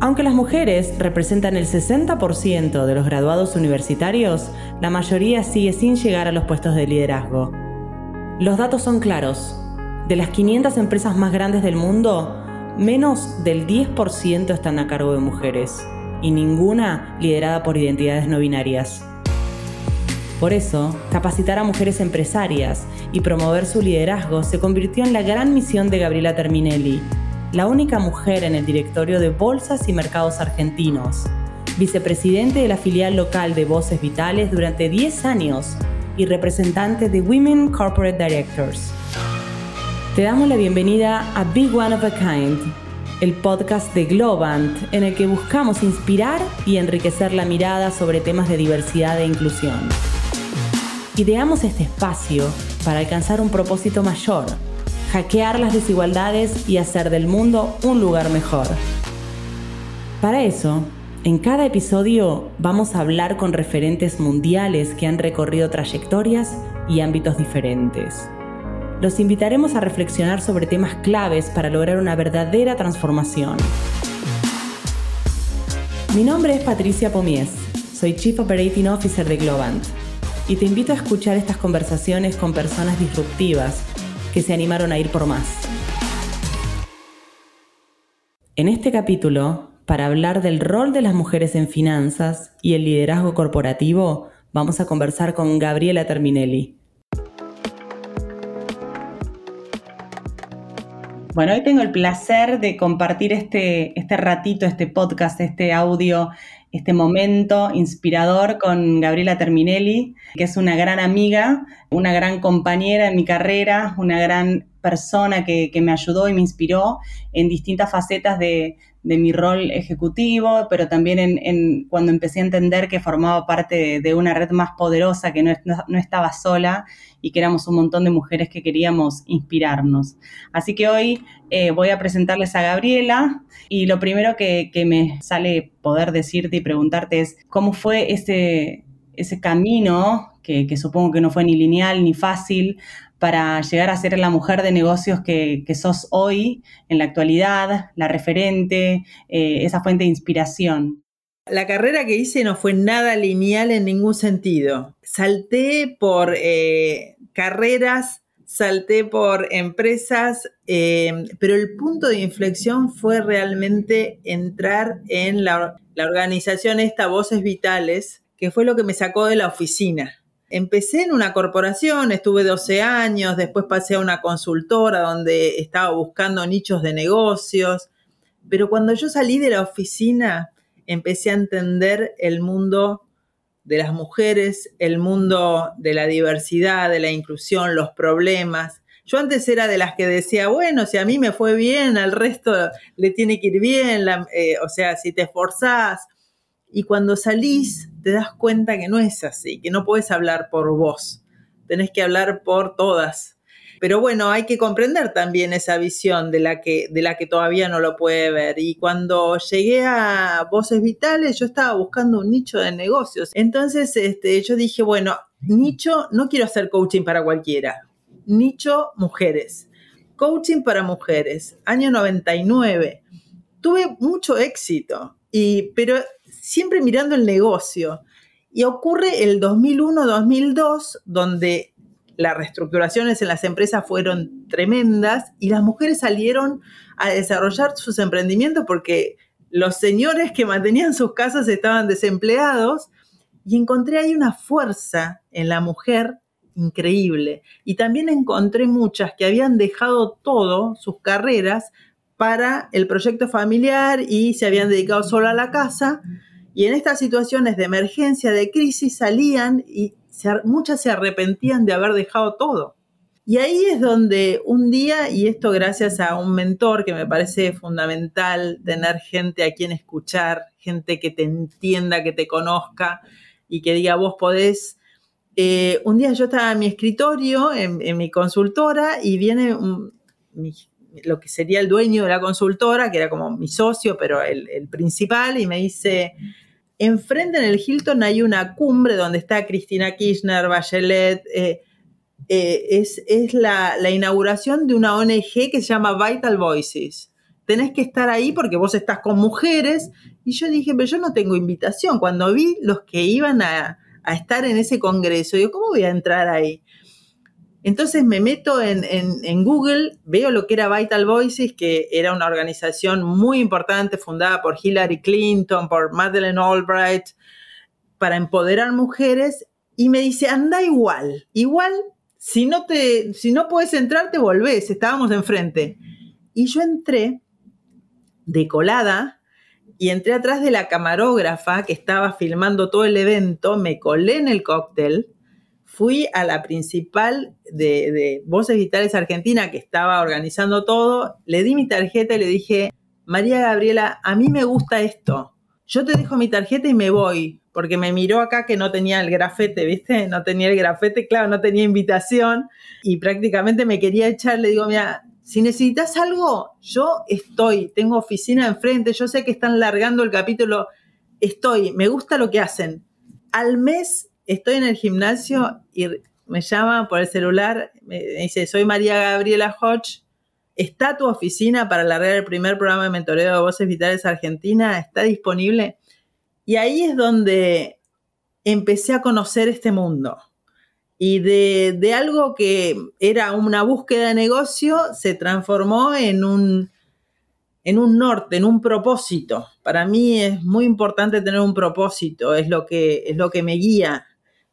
Aunque las mujeres representan el 60% de los graduados universitarios, la mayoría sigue sin llegar a los puestos de liderazgo. Los datos son claros. De las 500 empresas más grandes del mundo, menos del 10% están a cargo de mujeres y ninguna liderada por identidades no binarias. Por eso, capacitar a mujeres empresarias y promover su liderazgo se convirtió en la gran misión de Gabriela Terminelli, la única mujer en el directorio de Bolsas y Mercados Argentinos, vicepresidente de la filial local de Voces Vitales durante 10 años y representante de Women Corporate Directors. Te damos la bienvenida a Big One of a Kind, el podcast de Globant en el que buscamos inspirar y enriquecer la mirada sobre temas de diversidad e inclusión. Ideamos este espacio para alcanzar un propósito mayor hackear las desigualdades y hacer del mundo un lugar mejor. Para eso, en cada episodio vamos a hablar con referentes mundiales que han recorrido trayectorias y ámbitos diferentes. Los invitaremos a reflexionar sobre temas claves para lograr una verdadera transformación. Mi nombre es Patricia Pomies, soy Chief Operating Officer de Globant y te invito a escuchar estas conversaciones con personas disruptivas que se animaron a ir por más. En este capítulo, para hablar del rol de las mujeres en finanzas y el liderazgo corporativo, vamos a conversar con Gabriela Terminelli. Bueno, hoy tengo el placer de compartir este, este ratito, este podcast, este audio este momento inspirador con Gabriela Terminelli, que es una gran amiga, una gran compañera en mi carrera, una gran persona que, me ayudó y me inspiró en distintas facetas de, mi rol ejecutivo, pero también en, cuando empecé a entender que formaba parte de, una red más poderosa, que no, no, estaba sola y que éramos un montón de mujeres que queríamos inspirarnos. Así que hoy eh, voy a presentarles a Gabriela y lo primero que, me sale poder decirte y preguntarte es cómo fue ese, ese camino, que, supongo que no fue ni lineal ni fácil, para llegar a ser la mujer de negocios que, sos hoy, en la actualidad, la referente, eh, esa fuente de inspiración. La carrera que hice no fue nada lineal en ningún sentido. Salté por eh, carreras salté por empresas, eh, pero el punto de inflexión fue realmente entrar en la, organización esta Voces Vitales, que fue lo que me sacó de la oficina. Empecé en una corporación, estuve 12 años, después pasé a una consultora donde estaba buscando nichos de negocios, pero cuando yo salí de la oficina empecé a entender el mundo de las mujeres, el mundo de la diversidad, de la inclusión, los problemas. Yo antes era de las que decía, bueno, si a mí me fue bien, al resto le tiene que ir bien, eh, o sea, si te esforzás. Y cuando salís, te das cuenta que no es así, que no puedes hablar por vos, tenés que hablar por todas. Pero bueno, hay que comprender también esa visión de la que, de la que todavía no lo puede ver. Y cuando llegué a Voces Vitales, yo estaba buscando un nicho de negocios. Entonces, este, yo dije, bueno, nicho, no quiero hacer coaching para cualquiera. Nicho mujeres. Coaching para mujeres. Año 99. Tuve mucho éxito, y, pero siempre mirando el negocio. Y ocurre el 2001-2002, donde las reestructuraciones en las empresas fueron tremendas y las mujeres salieron a desarrollar sus emprendimientos porque los señores que mantenían sus casas estaban desempleados y encontré ahí una fuerza en la mujer increíble. Y también encontré muchas que habían dejado todo, sus carreras, para el proyecto familiar y se habían dedicado solo a la casa. Y en estas situaciones de emergencia, de crisis, salían y muchas se arrepentían de haber dejado todo. Y ahí es donde un día, y esto gracias a un mentor que me parece fundamental, tener gente a quien escuchar, gente que te entienda, que te conozca y que diga, vos podés. Eh, un día yo estaba en mi escritorio, en, mi consultora, y viene lo que sería el dueño de la consultora, que era como mi socio, pero el, principal, y me dice, Enfrente en el Hilton hay una cumbre donde está Cristina Kirchner, Bachelet. Eh, eh, es, la, inauguración de una ONG que se llama Vital Voices, tenés que estar ahí porque vos estás con mujeres. Y yo dije, pero yo no tengo invitación. Cuando vi los que iban a, estar en ese congreso, digo, ¿cómo voy a entrar ahí? Entonces me meto en, Google, veo lo que era Vital Voices, que era una organización muy importante fundada por Hillary Clinton, por Madeleine Albright, para empoderar mujeres, y me dice, anda igual, igual, si no, te, si no puedes entrar, te volvés, estábamos enfrente. Y yo entré de colada y entré atrás de la camarógrafa que estaba filmando todo el evento, me colé en el cóctel, fui a la principal de, de Voces Vitales Argentina que estaba organizando todo, le di mi tarjeta y le dije, María Gabriela, a mí me gusta esto, yo te dejo mi tarjeta y me voy, porque me miró acá que no tenía el grafete, ¿viste? No tenía el grafete, claro, no tenía invitación y prácticamente me quería echar, le digo, mira, si necesitas algo, yo estoy, tengo oficina enfrente, yo sé que están largando el capítulo, estoy, me gusta lo que hacen. Al mes estoy en el gimnasio y me llama por el celular, me dice, soy María Gabriela Hodge, ¿Está tu oficina para largar el primer programa de mentoreo de voces vitales Argentina? ¿Está disponible? Y ahí es donde empecé a conocer este mundo. Y de, algo que era una búsqueda de negocio, se transformó en un, en un norte, en un propósito. Para mí es muy importante tener un propósito, es lo que, es lo que me guía.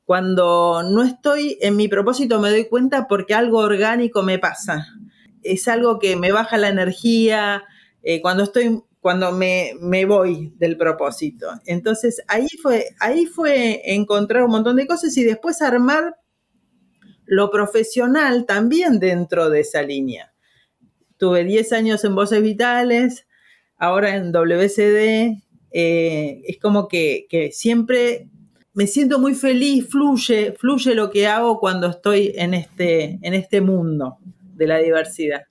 Cuando no estoy en mi propósito me doy cuenta porque algo orgánico me pasa es algo que me baja la energía eh, cuando estoy, cuando me, voy del propósito. Entonces ahí fue, ahí fue encontrar un montón de cosas y después armar lo profesional también dentro de esa línea. Tuve 10 años en Voces Vitales, ahora en WCD. Eh, es como que, que siempre me siento muy feliz, fluye, fluye lo que hago cuando estoy en este, en este mundo de la diversidad.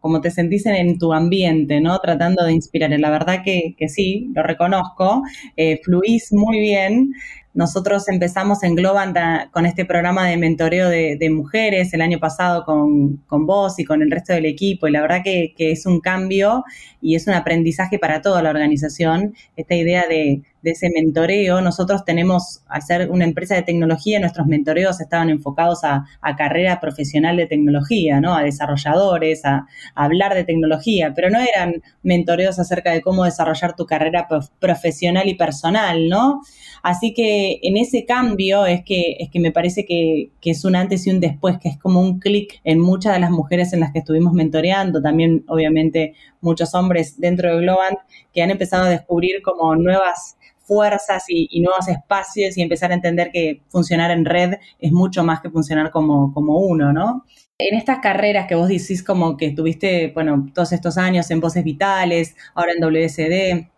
Como te sentís en, tu ambiente, ¿no? Tratando de inspirar. La verdad que, sí, lo reconozco. Eh, fluís muy bien. Nosotros empezamos en Globant con este programa de mentoreo de, mujeres el año pasado con, vos y con el resto del equipo y la verdad que, es un cambio y es un aprendizaje para toda la organización, esta idea de, ese mentoreo. Nosotros tenemos, al ser una empresa de tecnología, nuestros mentoreos estaban enfocados a, carrera profesional de tecnología, ¿no? A desarrolladores, a, a, hablar de tecnología, pero no eran mentoreos acerca de cómo desarrollar tu carrera profesional y personal, ¿no? Así que en ese cambio es que, es que me parece que, es un antes y un después, que es como un clic en muchas de las mujeres en las que estuvimos mentoreando, también obviamente muchos hombres dentro de Globant que han empezado a descubrir como nuevas fuerzas y, nuevos espacios y empezar a entender que funcionar en red es mucho más que funcionar como, como uno, ¿no? En estas carreras que vos decís como que estuviste, bueno, todos estos años en Voces Vitales, ahora en WSD,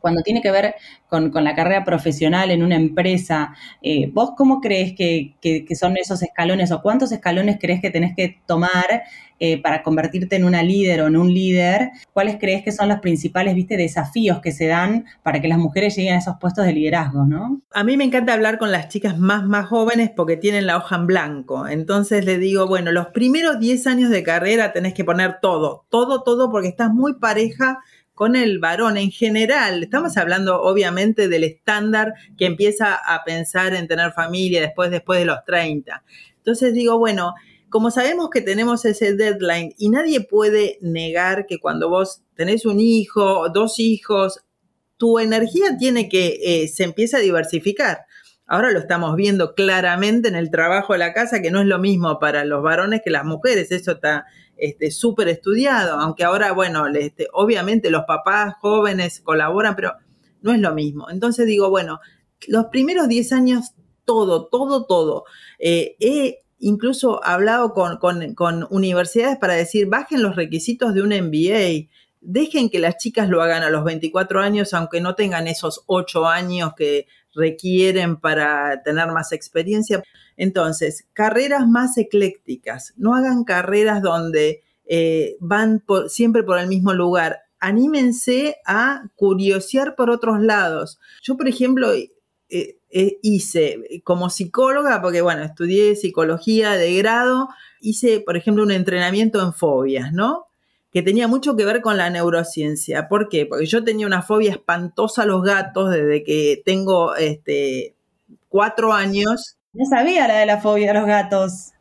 cuando tiene que ver con, la carrera profesional en una empresa, eh, ¿vos cómo crees que, son esos escalones o cuántos escalones crees que tenés que tomar eh, para convertirte en una líder o en un líder? ¿Cuáles crees que son los principales, viste, desafíos que se dan para que las mujeres lleguen a esos puestos de liderazgo, no? A mí me encanta hablar con las chicas más, más jóvenes porque tienen la hoja en blanco. Entonces le digo, bueno, los primeros 10 años de carrera tenés que poner todo, todo, todo porque estás muy pareja con el varón en general. Estamos hablando obviamente del estándar que empieza a pensar en tener familia después, después de los 30. Entonces digo, bueno, como sabemos que tenemos ese deadline y nadie puede negar que cuando vos tenés un hijo, dos hijos, tu energía tiene que, eh, se empieza a diversificar. Ahora lo estamos viendo claramente en el trabajo de la casa, que no es lo mismo para los varones que las mujeres. Eso está este, súper estudiado, aunque ahora, bueno, este, obviamente los papás jóvenes colaboran, pero no es lo mismo. Entonces digo, bueno, los primeros 10 años, todo, todo, todo. Eh, he incluso hablado con, con, universidades para decir, bajen los requisitos de un MBA, dejen que las chicas lo hagan a los 24 años, aunque no tengan esos 8 años que requieren para tener más experiencia. Entonces, carreras más eclécticas, no hagan carreras donde eh, van siempre por el mismo lugar. Anímense a curiosear por otros lados. Yo, por ejemplo, eh, eh, hice como psicóloga, porque bueno, estudié psicología de grado, hice, por ejemplo, un entrenamiento en fobias, ¿no? Que tenía mucho que ver con la neurociencia. ¿Por qué? Porque yo tenía una fobia espantosa a los gatos desde que tengo este, cuatro años. No sabía la de la fobia a los gatos.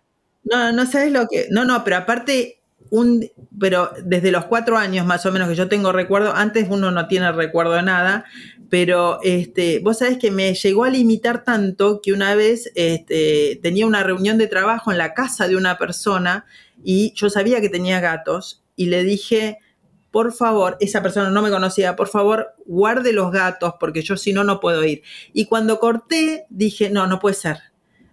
No, no sabes lo que. No, no, pero aparte, un, pero desde los cuatro años más o menos que yo tengo recuerdo, antes uno no tiene recuerdo de nada, pero este, vos sabés que me llegó a limitar tanto que una vez este, tenía una reunión de trabajo en la casa de una persona y yo sabía que tenía gatos y le dije, por favor, esa persona no me conocía, por favor, guarde los gatos porque yo si no, no puedo ir. Y cuando corté, dije, no, no puede ser.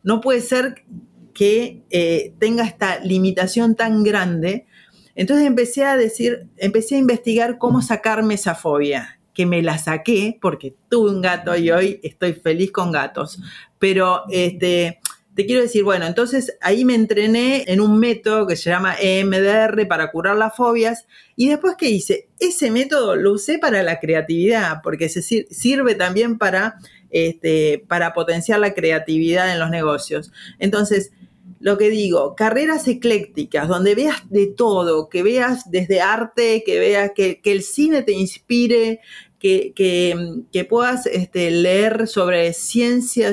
No puede ser que eh, tenga esta limitación tan grande. Entonces empecé a decir, empecé a investigar cómo sacarme esa fobia, que me la saqué porque tuve un gato y hoy estoy feliz con gatos. Pero este, te quiero decir, bueno, entonces ahí me entrené en un método que se llama EMDR para curar las fobias. Y después, ¿qué hice? Ese método lo usé para la creatividad, porque se sirve también para, este, para potenciar la creatividad en los negocios. Entonces, lo que digo, carreras eclécticas, donde veas de todo, que veas desde arte, que veas que, el cine te inspire, que, que, puedas este, leer sobre ciencia,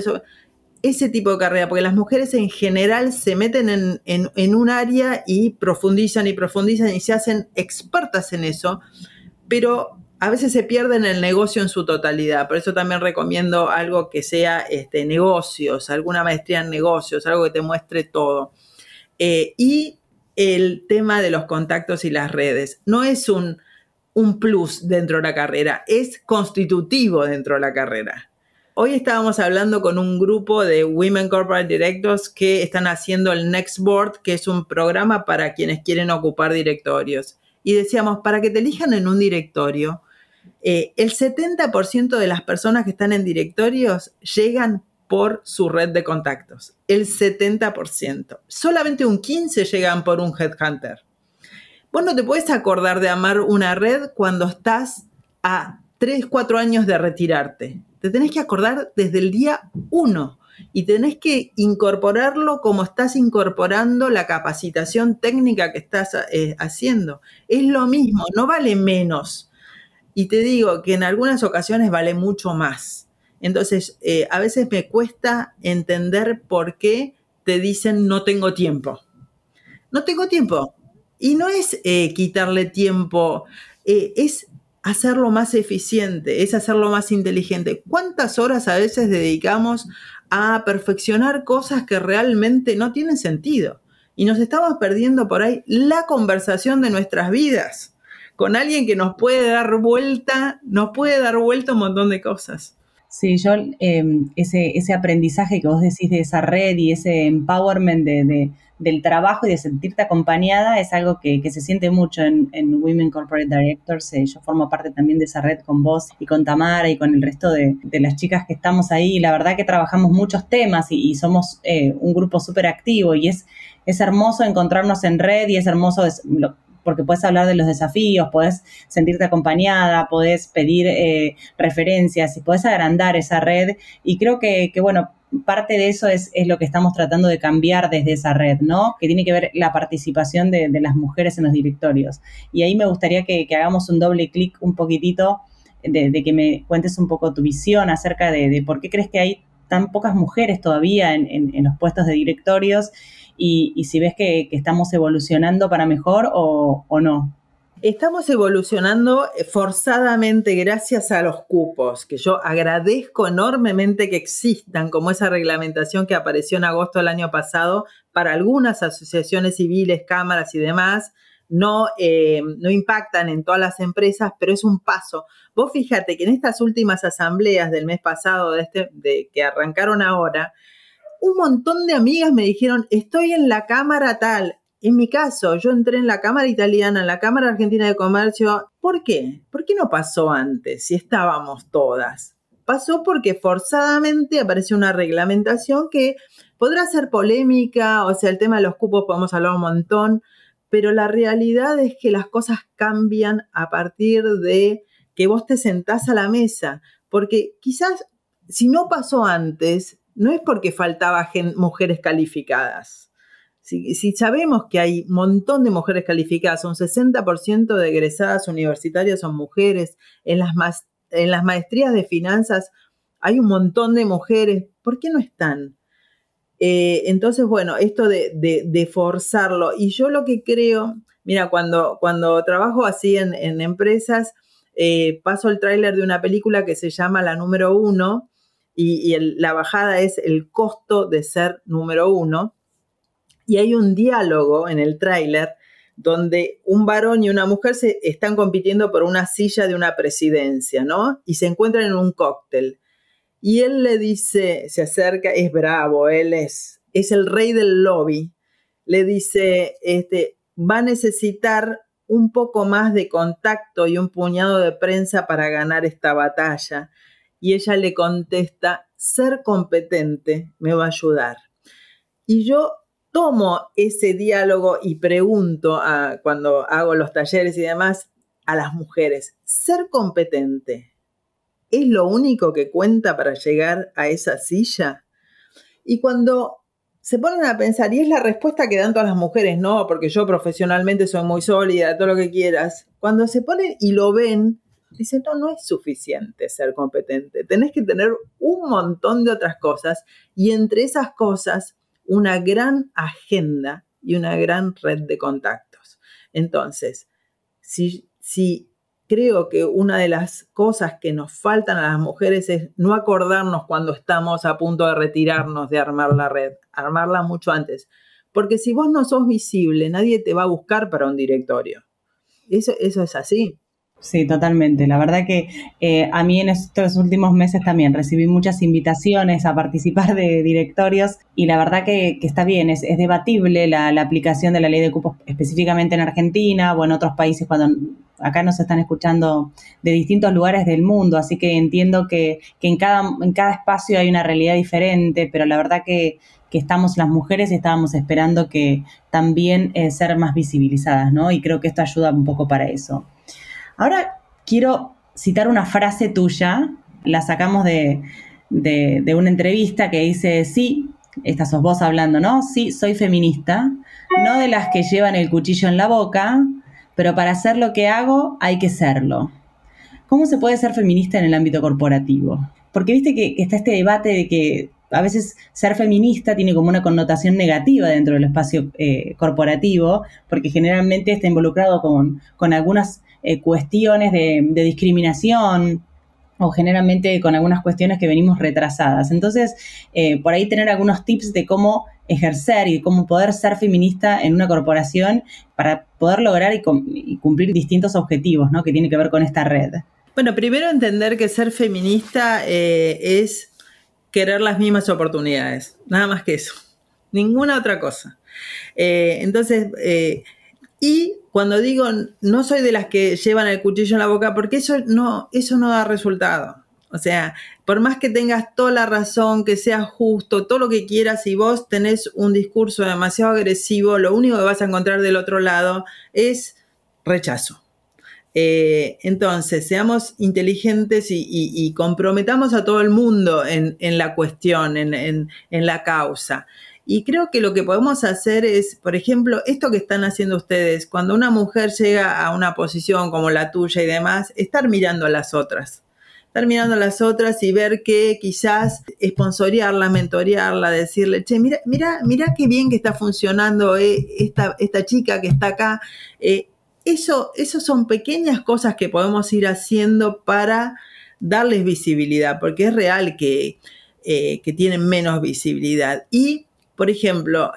ese tipo de carrera, porque las mujeres en general se meten en, en, un área y profundizan y profundizan y se hacen expertas en eso, pero a veces se pierden el negocio en su totalidad. Por eso también recomiendo algo que sea este, negocios, alguna maestría en negocios, algo que te muestre todo. Eh, y el tema de los contactos y las redes. No es un, un plus dentro de la carrera, es constitutivo dentro de la carrera. Hoy estábamos hablando con un grupo de Women Corporate Directors que están haciendo el Next Board, que es un programa para quienes quieren ocupar directorios. Y decíamos, para que te elijan en un directorio, eh, el 70% de las personas que están en directorios llegan por su red de contactos. El 70%. Solamente un 15% llegan por un headhunter. Vos no te puedes acordar de amar una red cuando estás a 3, 4 años de retirarte. Te tenés que acordar desde el día 1 y tenés que incorporarlo como estás incorporando la capacitación técnica que estás eh, haciendo. Es lo mismo, no vale menos y te digo que en algunas ocasiones vale mucho más. Entonces, eh, a veces me cuesta entender por qué te dicen no tengo tiempo. No tengo tiempo. Y no es eh, quitarle tiempo, es hacerlo más eficiente, es hacerlo más inteligente. ¿Cuántas horas a veces dedicamos a perfeccionar cosas que realmente no tienen sentido? Y nos estamos perdiendo por ahí la conversación de nuestras vidas con alguien que nos puede dar vuelta, nos puede dar vuelta un montón de cosas. Sí, yo em, ese, ese aprendizaje que vos decís de esa red y ese empowerment de, del trabajo y de sentirte acompañada es algo que, se siente mucho en, Women Corporate Directors. Eh, yo formo parte también de esa red con vos y con Tamara y con el resto de, las chicas que estamos ahí. la verdad que trabajamos muchos temas y, somos eh, un grupo súper activo y es, es hermoso encontrarnos en red y es hermoso porque puedes hablar de los desafíos, puedes sentirte acompañada, puedes pedir eh, referencias y puedes agrandar esa red. Y creo que, bueno, parte de eso es, lo que estamos tratando de cambiar desde esa red, ¿no? Que tiene que ver la participación de, las mujeres en los directorios. Y ahí me gustaría que, hagamos un doble clic un poquitito de, que me cuentes un poco tu visión acerca de, por qué crees que hay tan pocas mujeres todavía en los puestos de directorios y, si ves que, estamos evolucionando para mejor o, no. Estamos evolucionando forzadamente gracias a los cupos, que yo agradezco enormemente que existan, como esa reglamentación que apareció en agosto del año pasado para algunas asociaciones civiles, cámaras y demás. No, eh, no impactan en todas las empresas, pero es un paso. Vos fíjate que en estas últimas asambleas del mes pasado, de este, de, que arrancaron ahora, un montón de amigas me dijeron, estoy en la Cámara tal. En mi caso, yo entré en la Cámara Italiana, en la Cámara Argentina de Comercio. ¿Por qué? ¿Por qué no pasó antes si estábamos todas? Pasó porque forzadamente apareció una reglamentación que podrá ser polémica, o sea, el tema de los cupos podemos hablar un montón, pero la realidad es que las cosas cambian a partir de que vos te sentás a la mesa, porque quizás si no pasó antes, no es porque faltaba mujeres calificadas, Si, sabemos que hay un montón de mujeres calificadas, un 60% de egresadas universitarias son mujeres, en las, en las maestrías de finanzas hay un montón de mujeres, ¿por qué no están? Eh, entonces, bueno, esto de, forzarlo. Y yo lo que creo, mira, cuando, cuando trabajo así en, empresas, eh, paso el tráiler de una película que se llama La número uno y, la bajada es el costo de ser número uno. Y hay un diálogo en el tráiler donde un varón y una mujer se están compitiendo por una silla de una presidencia, ¿no? Y se encuentran en un cóctel. Y él le dice, se acerca, es bravo, él es, es el rey del lobby. Le dice, este, va a necesitar un poco más de contacto y un puñado de prensa para ganar esta batalla. Y ella le contesta, ser competente me va a ayudar. Y yo tomo ese diálogo y pregunto a, cuando hago los talleres y demás a las mujeres, ser competente es lo único que cuenta para llegar a esa silla? Y cuando se ponen a pensar, y es la respuesta que dan todas las mujeres, no, porque yo profesionalmente soy muy sólida, todo lo que quieras, cuando se ponen y lo ven, dicen, no, no es suficiente ser competente, tenés que tener un montón de otras cosas y entre esas cosas una gran agenda y una gran red de contactos. Entonces, si, creo que una de las cosas que nos faltan a las mujeres es no acordarnos cuando estamos a punto de retirarnos de armar la red, armarla mucho antes. Porque si vos no sos visible, nadie te va a buscar para un directorio. Eso, eso es así. Sí, totalmente. La verdad que eh, a mí en estos últimos meses también recibí muchas invitaciones a participar de directorios y la verdad que, está bien, es, debatible la, aplicación de la ley de cupos específicamente en Argentina o en otros países cuando acá nos están escuchando de distintos lugares del mundo, así que entiendo que, en, cada, en cada espacio hay una realidad diferente, pero la verdad que, estamos las mujeres y estábamos esperando que también eh, ser más visibilizadas, ¿no? Y creo que esto ayuda un poco para eso. Ahora quiero citar una frase tuya, la sacamos de, de, una entrevista que dice, sí, esta sos vos hablando, ¿no? Sí, soy feminista, no de las que llevan el cuchillo en la boca, pero para hacer lo que hago hay que serlo. ¿Cómo se puede ser feminista en el ámbito corporativo? Porque viste que, está este debate de que a veces ser feminista tiene como una connotación negativa dentro del espacio eh, corporativo, porque generalmente está involucrado con, algunas eh, cuestiones de, discriminación o generalmente con algunas cuestiones que venimos retrasadas. Entonces, eh, por ahí tener algunos tips de cómo ejercer y cómo poder ser feminista en una corporación para poder lograr y, cumplir distintos objetivos ¿no? que tiene que ver con esta red. Bueno, primero entender que ser feminista eh, es querer las mismas oportunidades, nada más que eso, ninguna otra cosa. Entonces, y cuando digo no soy de las que llevan el cuchillo en la boca, porque eso no, eso no da resultado. O sea, por más que tengas toda la razón, que sea justo, todo lo que quieras, si vos tenés un discurso demasiado agresivo, lo único que vas a encontrar del otro lado es rechazo. Eh, entonces, seamos inteligentes y, comprometamos a todo el mundo en, la cuestión, en, en, la causa. Y creo que lo que podemos hacer es, por ejemplo, esto que están haciendo ustedes, cuando una mujer llega a una posición como la tuya y demás, estar mirando a las otras estar mirando las otras y ver que quizás esponsorearla, mentorearla, decirle, che, mira, mira, mira qué bien que está funcionando eh, esta, esta, chica que está acá. Eh, eso, eso son pequeñas cosas que podemos ir haciendo para darles visibilidad, porque es real que, eh, que tienen menos visibilidad. Y, por ejemplo,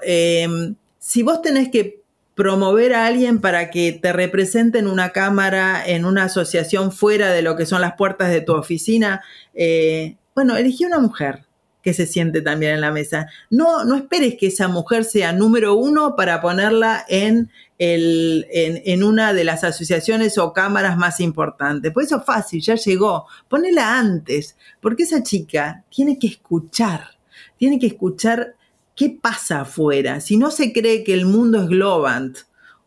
si vos tenés que promover a alguien para que te represente en una cámara, en una asociación fuera de lo que son las puertas de tu oficina, eh, bueno, elegí una mujer que se siente también en la mesa. No, no esperes que esa mujer sea número uno para ponerla en, el, en, una de las asociaciones o cámaras más importantes. Pues eso es fácil, ya llegó. Ponela antes, porque esa chica tiene que escuchar, tiene que escuchar ¿qué pasa afuera? Si no se cree que el mundo es globant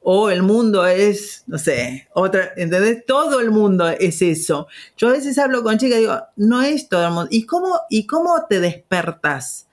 o el mundo es, no sé, otra, ¿entendés? Todo el mundo es eso. Yo a veces hablo con chicas y digo, no es todo el mundo. ¿Y cómo, y cómo te despertas?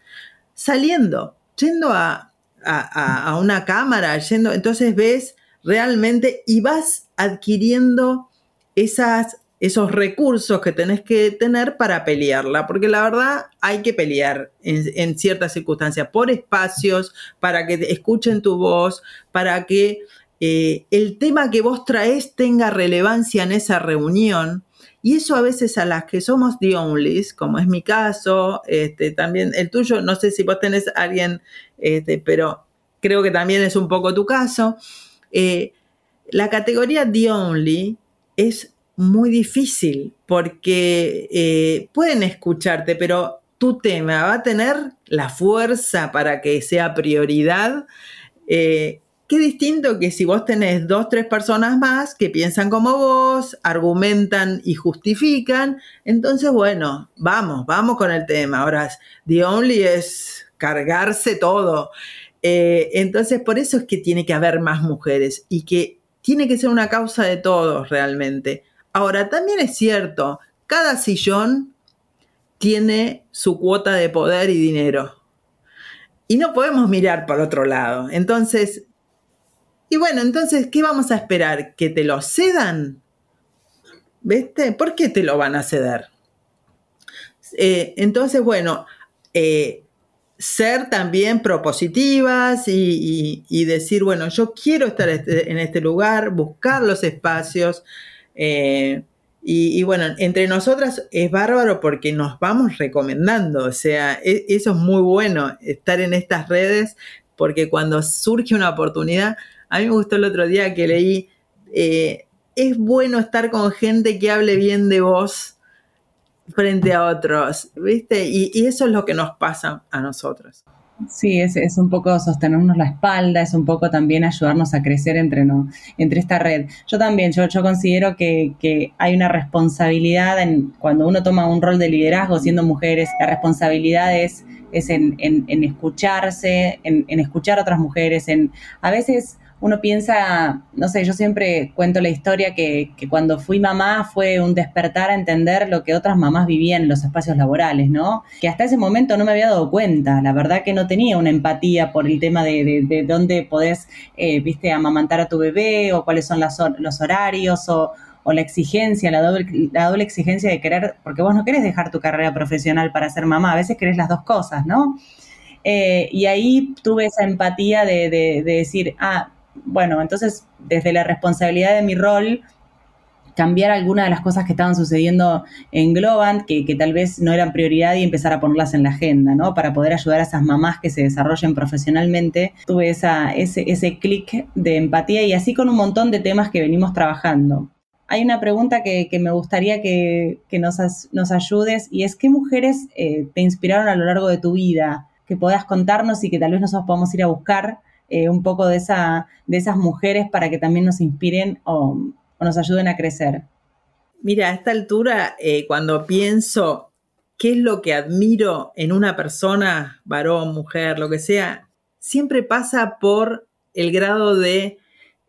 Saliendo, yendo a, a, una cámara, yendo, entonces ves realmente y vas adquiriendo esas, esos recursos que tenés que tener para pelearla, porque la verdad hay que pelear en, ciertas circunstancias, por espacios, para que escuchen tu voz, para que eh, el tema que vos traes tenga relevancia en esa reunión. Y eso a veces a las que somos the onlys, como es mi caso, este, también el tuyo, no sé si vos tenés a alguien, este, pero creo que también es un poco tu caso. Eh, la categoría the only es muy difícil porque eh, pueden escucharte, pero tu tema va a tener la fuerza para que sea prioridad. Eh, Qué distinto que si vos tenés dos, tres personas más que piensan como vos, argumentan y justifican, entonces bueno, vamos, vamos con el tema. Ahora, the only es cargarse todo. Eh, entonces, por eso es que tiene que haber más mujeres y que tiene que ser una causa de todos realmente. Ahora, también es cierto, cada sillón tiene su cuota de poder y dinero. Y no podemos mirar por otro lado. Entonces, y bueno, entonces, ¿qué vamos a esperar? ¿Que te lo cedan? ¿Viste? ¿Por qué te lo van a ceder? Eh, entonces, bueno, eh, ser también propositivas y, decir, bueno, yo quiero estar este, en este lugar, buscar los espacios. Eh, y, bueno, entre nosotras es bárbaro porque nos vamos recomendando, o sea, e, eso es muy bueno, estar en estas redes, porque cuando surge una oportunidad, a mí me gustó el otro día que leí, eh, es bueno estar con gente que hable bien de vos frente a otros, ¿viste? Y, eso es lo que nos pasa a nosotros. Sí, es, es, un poco sostenernos la espalda, es un poco también ayudarnos a crecer entre, no, entre esta red. Yo también, yo, yo considero que, que, hay una responsabilidad en, cuando uno toma un rol de liderazgo siendo mujeres, la responsabilidad es, es en, en, escucharse, en, en, escuchar a otras mujeres, en a veces uno piensa, no sé, yo siempre cuento la historia que, cuando fui mamá fue un despertar a entender lo que otras mamás vivían en los espacios laborales, ¿no? Que hasta ese momento no me había dado cuenta, la verdad que no tenía una empatía por el tema de, dónde podés, eh, viste, amamantar a tu bebé o cuáles son los horarios o, la exigencia, la doble, la doble exigencia de querer, porque vos no querés dejar tu carrera profesional para ser mamá, a veces querés las dos cosas, ¿no? Eh, y ahí tuve esa empatía de, de, decir, ah, bueno, entonces desde la responsabilidad de mi rol, cambiar algunas de las cosas que estaban sucediendo en Globant, que, tal vez no eran prioridad y empezar a ponerlas en la agenda, ¿no? Para poder ayudar a esas mamás que se desarrollen profesionalmente. Tuve esa, ese, ese clic de empatía y así con un montón de temas que venimos trabajando. Hay una pregunta que, me gustaría que, nos, nos, ayudes y es, ¿qué mujeres eh, te inspiraron a lo largo de tu vida? Que puedas contarnos y que tal vez nosotros podamos ir a buscar eh, un poco de, esa, de esas mujeres para que también nos inspiren o, nos ayuden a crecer? Mira, a esta altura, eh, cuando pienso qué es lo que admiro en una persona, varón, mujer, lo que sea, siempre pasa por el grado de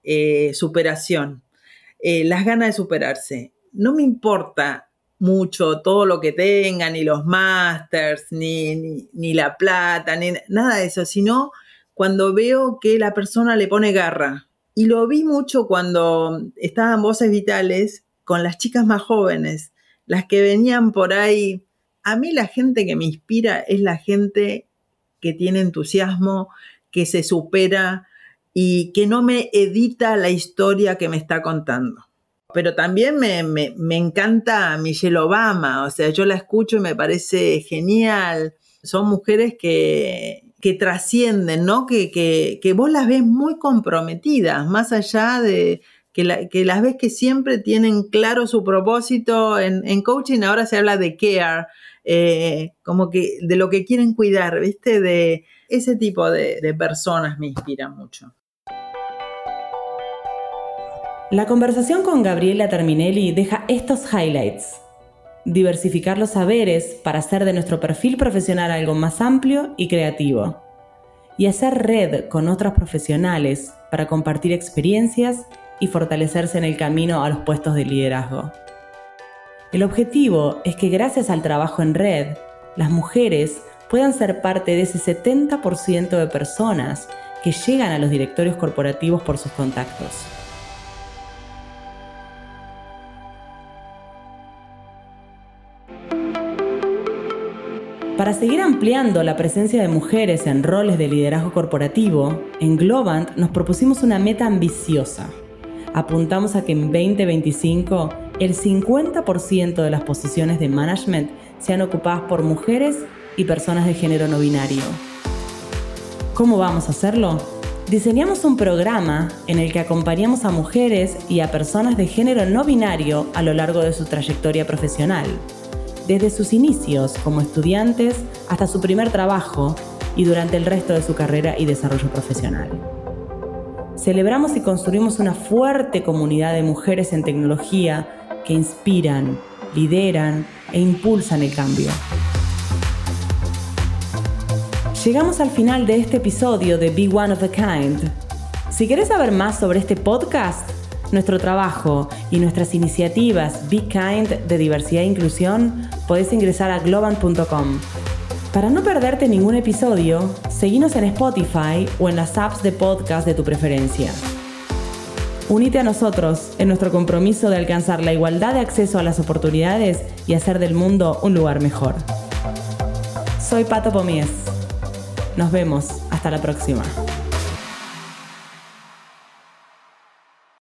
eh, superación, las ganas de superarse. No me importa mucho todo lo que tenga, ni los masters, ni, ni, ni la plata, ni nada de eso, sino cuando veo que la persona le pone garra. Y lo vi mucho cuando estaban voces vitales con las chicas más jóvenes, las que venían por ahí. A mí la gente que me inspira es la gente que tiene entusiasmo, que se supera y que no me edita la historia que me está contando. Pero también me, me, me encanta Michelle Obama, o sea, yo la escucho y me parece genial. Son mujeres que, que trascienden, ¿no? Que, que, vos las ves muy comprometidas, más allá de que, que, las ves que siempre tienen claro su propósito. En, coaching ahora se habla de care, eh, como que de lo que quieren cuidar, ¿viste? De ese tipo de, de personas me inspira mucho. La conversación con Gabriela Terminelli deja estos highlights diversificar los saberes para hacer de nuestro perfil profesional algo más amplio y creativo, y hacer red con otras profesionales para compartir experiencias y fortalecerse en el camino a los puestos de liderazgo. El objetivo es que gracias al trabajo en red, las mujeres puedan ser parte de ese 70% de personas que llegan a los directorios corporativos por sus contactos. Para seguir ampliando la presencia de mujeres en roles de liderazgo corporativo, en Globant nos propusimos una meta ambiciosa. Apuntamos a que en 2025 el 50% de las posiciones de management sean ocupadas por mujeres y personas de género no binario. ¿Cómo vamos a hacerlo? Diseñamos un programa en el que acompañamos a mujeres y a personas de género no binario a lo largo de su trayectoria profesional desde sus inicios como estudiantes hasta su primer trabajo y durante el resto de su carrera y desarrollo profesional. Celebramos y construimos una fuerte comunidad de mujeres en tecnología que inspiran, lideran e impulsan el cambio. Llegamos al final de este episodio de Be One of a Kind. Si quieres saber más sobre este podcast, nuestro trabajo y nuestras iniciativas Be Kind de diversidad e inclusión, podés ingresar a globan.com. Para no perderte ningún episodio, seguinos en Spotify o en las apps de podcast de tu preferencia. Unite a nosotros en nuestro compromiso de alcanzar la igualdad de acceso a las oportunidades y hacer del mundo un lugar mejor. Soy Pato Pomies. Nos vemos. Hasta la próxima.